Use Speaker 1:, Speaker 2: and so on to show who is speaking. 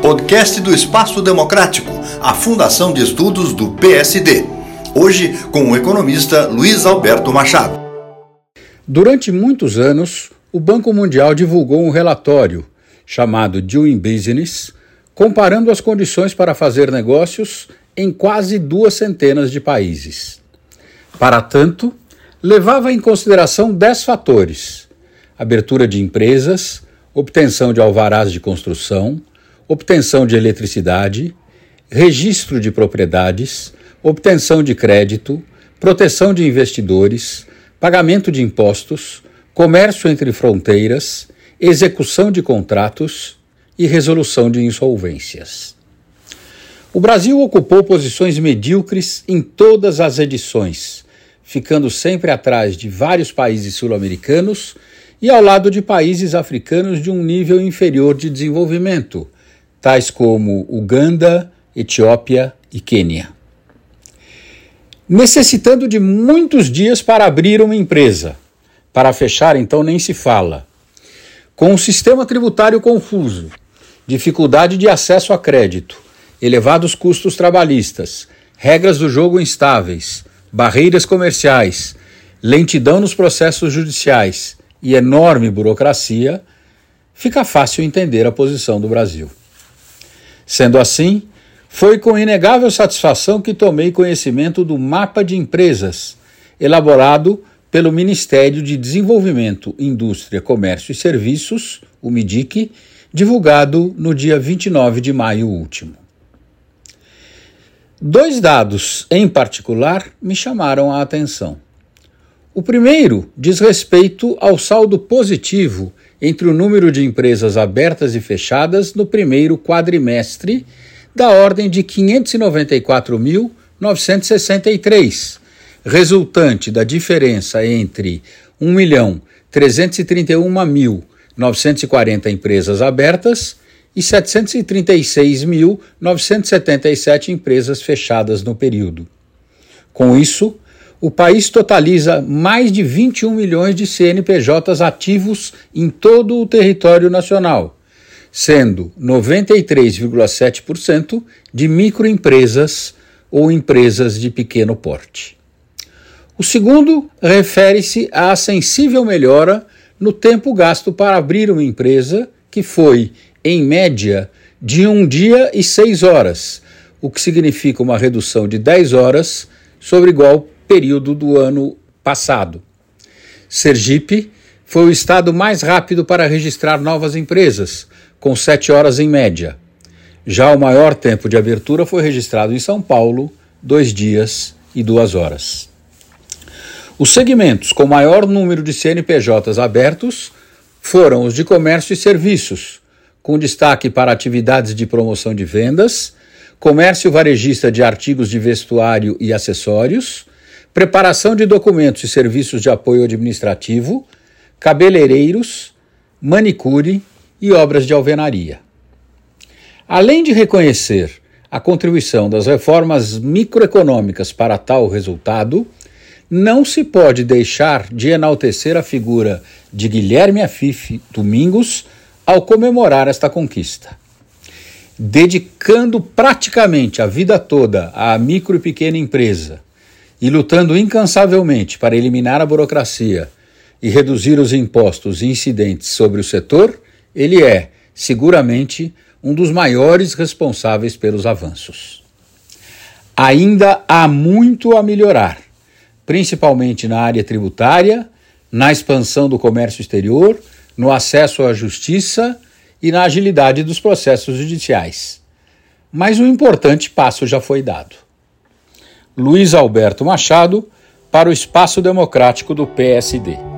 Speaker 1: Podcast do Espaço Democrático, a Fundação de Estudos do PSD. Hoje com o economista Luiz Alberto Machado.
Speaker 2: Durante muitos anos, o Banco Mundial divulgou um relatório chamado Doing Business, comparando as condições para fazer negócios em quase duas centenas de países. Para tanto, levava em consideração dez fatores: abertura de empresas, obtenção de alvarás de construção, obtenção de eletricidade, registro de propriedades, obtenção de crédito, proteção de investidores, pagamento de impostos, comércio entre fronteiras, execução de contratos e resolução de insolvências. O Brasil ocupou posições medíocres em todas as edições, ficando sempre atrás de vários países sul-americanos e ao lado de países africanos de um nível inferior de desenvolvimento, tais como Uganda, Etiópia e Quênia. Necessitando de muitos dias para abrir uma empresa, para fechar então nem se fala. Com um sistema tributário confuso, dificuldade de acesso a crédito, elevados custos trabalhistas, regras do jogo instáveis, barreiras comerciais, lentidão nos processos judiciais e enorme burocracia, fica fácil entender a posição do Brasil. Sendo assim, foi com inegável satisfação que tomei conhecimento do mapa de empresas elaborado pelo Ministério de Desenvolvimento, Indústria, Comércio e Serviços, o MIDIC, divulgado no dia 29 de maio último. Dois dados, em particular, me chamaram a atenção. O primeiro diz respeito ao saldo positivo entre o número de empresas abertas e fechadas no primeiro quadrimestre, da ordem de 594.963, resultante da diferença entre 1.331.940 empresas abertas e 736.977 empresas fechadas no período. Com isso, o país totaliza mais de 21 milhões de CNPJs ativos em todo o território nacional, sendo 93,7% de microempresas ou empresas de pequeno porte. O segundo refere-se à sensível melhora no tempo gasto para abrir uma empresa, que foi, em média, de um dia e seis horas, o que significa uma redução de 10 horas sobre igual período do ano passado. Sergipe foi o estado mais rápido para registrar novas empresas, com sete horas em média. Já o maior tempo de abertura foi registrado em São Paulo, dois dias e duas horas. Os segmentos com maior número de CNPJs abertos foram os de comércio e serviços, com destaque para atividades de promoção de vendas, comércio varejista de artigos de vestuário e acessórios, preparação de documentos e serviços de apoio administrativo, cabeleireiros, manicure e obras de alvenaria. Além de reconhecer a contribuição das reformas microeconômicas para tal resultado, não se pode deixar de enaltecer a figura de Guilherme Afife Domingos ao comemorar esta conquista. Dedicando praticamente a vida toda à micro e pequena empresa, e lutando incansavelmente para eliminar a burocracia e reduzir os impostos incidentes sobre o setor, ele é, seguramente, um dos maiores responsáveis pelos avanços. Ainda há muito a melhorar, principalmente na área tributária, na expansão do comércio exterior, no acesso à justiça e na agilidade dos processos judiciais. Mas um importante passo já foi dado. Luiz Alberto Machado para o Espaço Democrático do PSD.